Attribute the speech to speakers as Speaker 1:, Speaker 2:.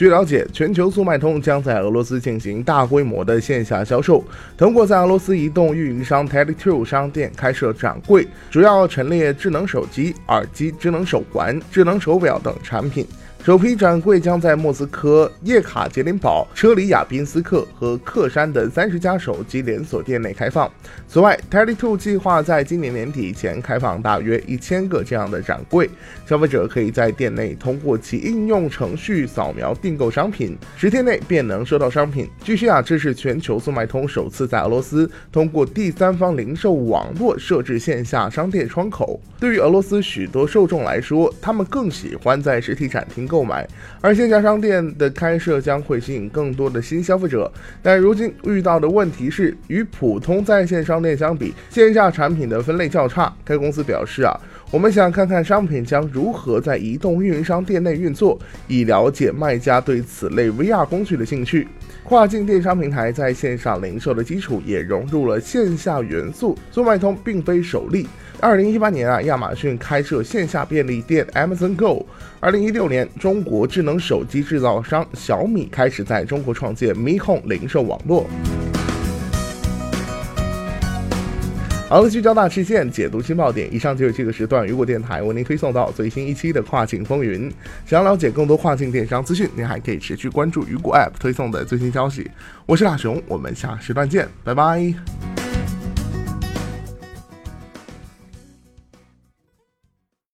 Speaker 1: 据了解，全球速卖通将在俄罗斯进行大规模的线下销售，通过在俄罗斯移动运营商 Tele2 商店开设展柜，主要陈列智能手机、耳机、智能手环、智能手表等产品。首批展柜将在莫斯科、叶卡捷琳堡、车里亚宾斯克和克山的三十家手机连锁店内开放。此外，Tele2 计划在今年年底前开放大约一千个这样的展柜，消费者可以在店内通过其应用程序扫描订购商品，十天内便能收到商品。据悉啊，这是全球速卖通首次在俄罗斯通过第三方零售网络设置线下商店窗口。对于俄罗斯许多受众来说，他们更喜欢在实体展厅。购买，而线下商店的开设将会吸引更多的新消费者。但如今遇到的问题是，与普通在线商店相比，线下产品的分类较差。该公司表示啊，我们想看看商品将如何在移动运营商店内运作，以了解卖家对此类 VR 工具的兴趣。跨境电商平台在线上零售的基础也融入了线下元素，速卖通并非首例。二零一八年啊，亚马逊开设线下便利店 Amazon Go。二零一六年，中国智能手机制造商小米开始在中国创建 Mi Home 零售网络。好了，聚焦大事件，解读新爆点。以上就是这个时段雨果电台为您推送到最新一期的跨境风云。想要了解更多跨境电商资讯，您还可以持续关注雨果 App 推送的最新消息。我是大熊，我们下时段见，拜拜。